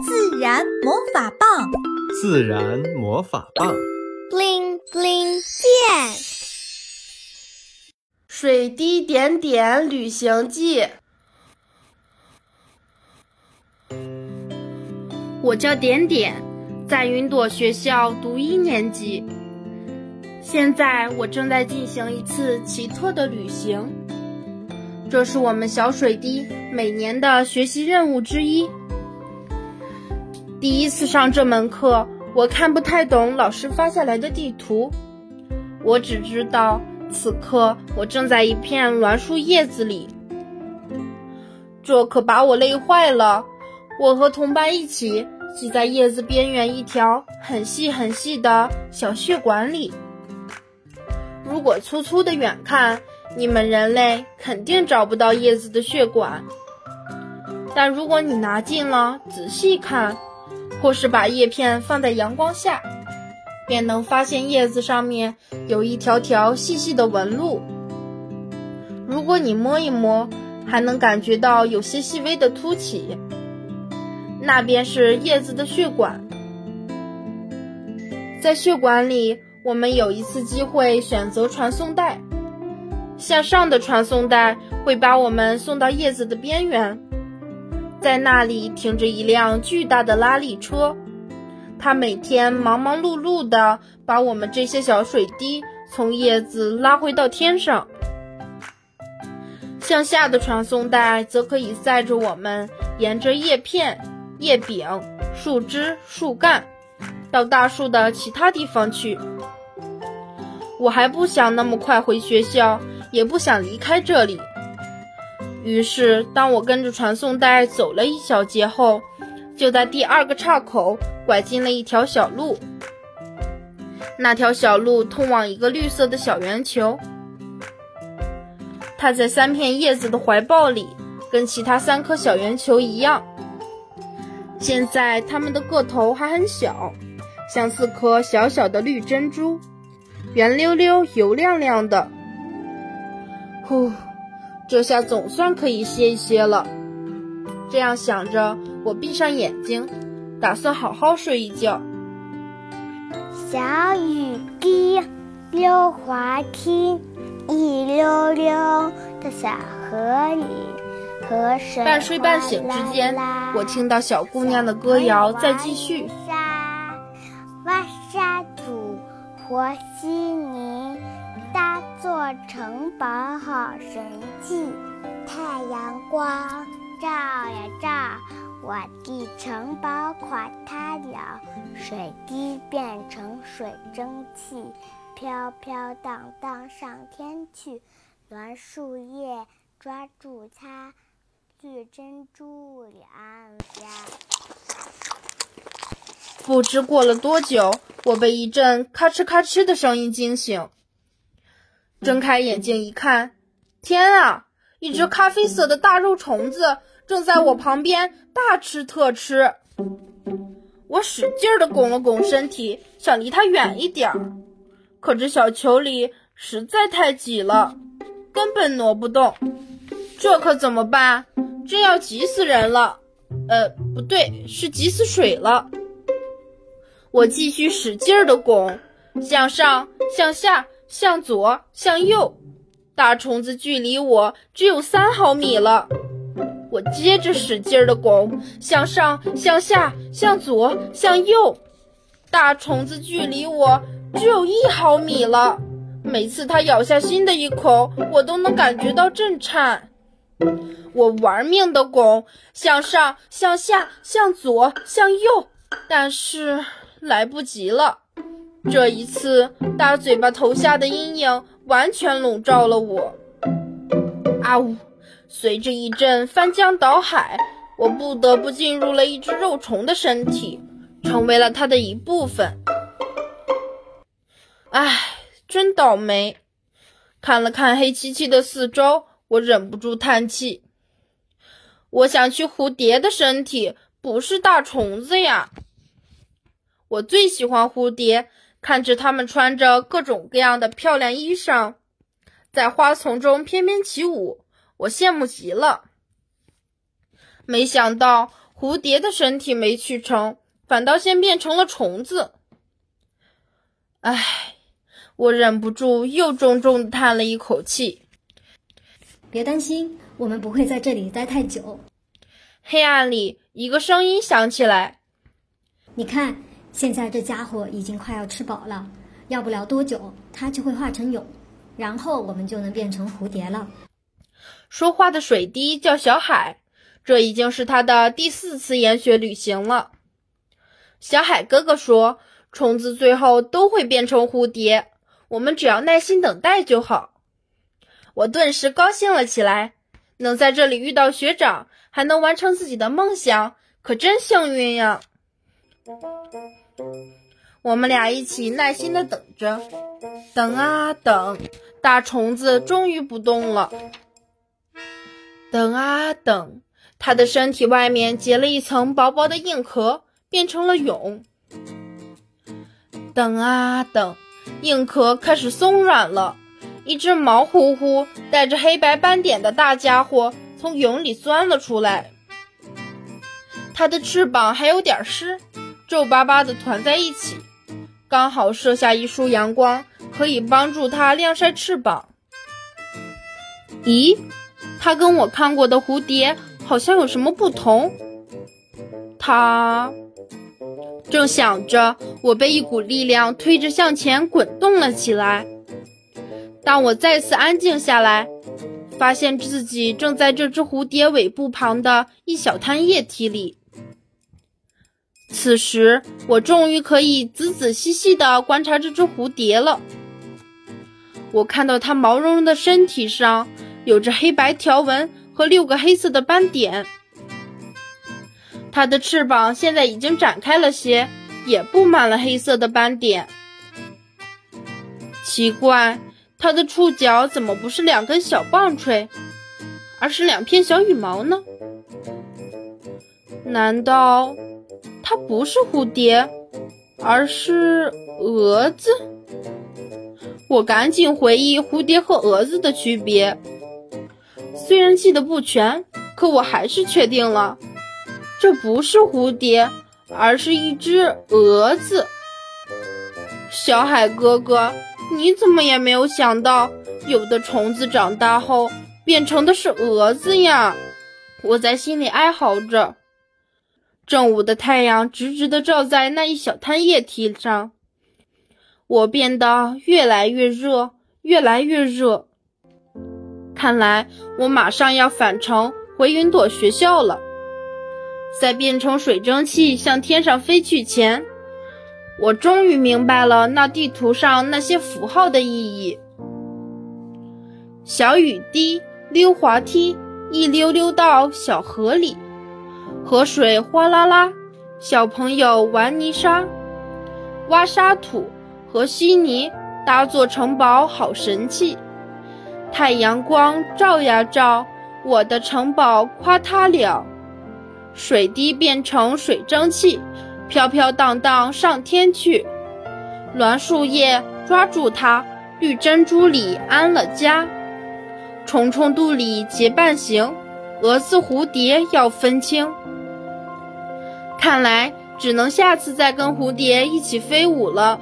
自然魔法棒，自然魔法棒，bling bling 变，水滴点点旅行记。我叫点点，在云朵学校读一年级。现在我正在进行一次奇特的旅行，这是我们小水滴每年的学习任务之一。第一次上这门课，我看不太懂老师发下来的地图。我只知道此刻我正在一片栾树叶子里，这可把我累坏了。我和同伴一起挤在叶子边缘一条很细很细的小血管里。如果粗粗的远看，你们人类肯定找不到叶子的血管。但如果你拿近了仔细看，或是把叶片放在阳光下，便能发现叶子上面有一条条细细的纹路。如果你摸一摸，还能感觉到有些细微的凸起，那便是叶子的血管。在血管里，我们有一次机会选择传送带，向上的传送带会把我们送到叶子的边缘。在那里停着一辆巨大的拉力车，它每天忙忙碌碌地把我们这些小水滴从叶子拉回到天上。向下的传送带则可以载着我们沿着叶片、叶柄、树枝、树干到大树的其他地方去。我还不想那么快回学校，也不想离开这里。于是，当我跟着传送带走了一小节后，就在第二个岔口拐进了一条小路。那条小路通往一个绿色的小圆球，它在三片叶子的怀抱里，跟其他三颗小圆球一样。现在它们的个头还很小，像四颗小小的绿珍珠，圆溜溜、油亮亮的。呼。这下总算可以歇一歇了。这样想着，我闭上眼睛，打算好好睡一觉。小雨滴，溜滑梯，一溜溜的小河里，河水半睡半醒之间，我听到小姑娘的歌谣在继续。挖沙土，和稀泥。搭座城堡好神气，太阳光照呀照，我的城堡垮塌了，水滴变成水蒸气，飘飘荡荡上天去，栾树叶抓住它，绿珍珠两下。不知过了多久，我被一阵咔哧咔哧的声音惊醒。睁开眼睛一看，天啊！一只咖啡色的大肉虫子正在我旁边大吃特吃。我使劲地拱了拱身体，想离它远一点儿，可这小球里实在太挤了，根本挪不动。这可怎么办？真要挤死人了！呃，不对，是挤死水了。我继续使劲地拱，向上，向下。向左，向右，大虫子距离我只有三毫米了。我接着使劲的拱，向上，向下，向左，向右，大虫子距离我只有一毫米了。每次它咬下新的一口，我都能感觉到震颤。我玩命的拱，向上，向下，向左，向右，但是来不及了。这一次，大嘴巴头下的阴影完全笼罩了我。啊呜！随着一阵翻江倒海，我不得不进入了一只肉虫的身体，成为了它的一部分。唉，真倒霉！看了看黑漆漆的四周，我忍不住叹气。我想去蝴蝶的身体，不是大虫子呀。我最喜欢蝴蝶。看着他们穿着各种各样的漂亮衣裳，在花丛中翩翩起舞，我羡慕极了。没想到蝴蝶的身体没去成，反倒先变成了虫子。唉，我忍不住又重重的叹了一口气。别担心，我们不会在这里待太久。黑暗里，一个声音响起来：“你看，现在这家伙已经快要吃饱了，要不了多久，它就会化成蛹，然后我们就能变成蝴蝶了。”说话的水滴叫小海，这已经是他的第四次研学旅行了。小海哥哥说：“虫子最后都会变成蝴蝶，我们只要耐心等待就好。”我顿时高兴了起来，能在这里遇到学长，还能完成自己的梦想，可真幸运呀！我们俩一起耐心的等着，等啊等，大虫子终于不动了。等啊等，它的身体外面结了一层薄薄的硬壳，变成了蛹。等啊等，硬壳开始松软了。一只毛乎乎、带着黑白斑点的大家伙从蛹里钻了出来，它的翅膀还有点湿，皱巴巴的团在一起，刚好射下一束阳光，可以帮助它晾晒翅膀。咦，它跟我看过的蝴蝶好像有什么不同？它正想着，我被一股力量推着向前滚动了起来。当我再次安静下来，发现自己正在这只蝴蝶尾部旁的一小滩液体里。此时，我终于可以仔仔细细地观察这只蝴蝶了。我看到它毛茸茸的身体上有着黑白条纹和六个黑色的斑点，它的翅膀现在已经展开了些，也布满了黑色的斑点。奇怪。它的触角怎么不是两根小棒槌，而是两片小羽毛呢？难道它不是蝴蝶，而是蛾子？我赶紧回忆蝴蝶和蛾子的区别，虽然记得不全，可我还是确定了，这不是蝴蝶，而是一只蛾子。小海哥哥。你怎么也没有想到，有的虫子长大后变成的是蛾子呀？我在心里哀嚎着。正午的太阳直直的照在那一小滩液体上，我变得越来越热，越来越热。看来我马上要返程回云朵学校了。在变成水蒸气向天上飞去前。我终于明白了那地图上那些符号的意义。小雨滴溜滑梯，一溜溜到小河里，河水哗啦啦，小朋友玩泥沙，挖沙土和稀泥搭座城堡，好神气。太阳光照呀照，我的城堡垮塌了，水滴变成水蒸气。飘飘荡荡上天去，栾树叶抓住它，绿珍珠里安了家。虫虫肚里结伴行，蛾子蝴蝶要分清。看来只能下次再跟蝴蝶一起飞舞了。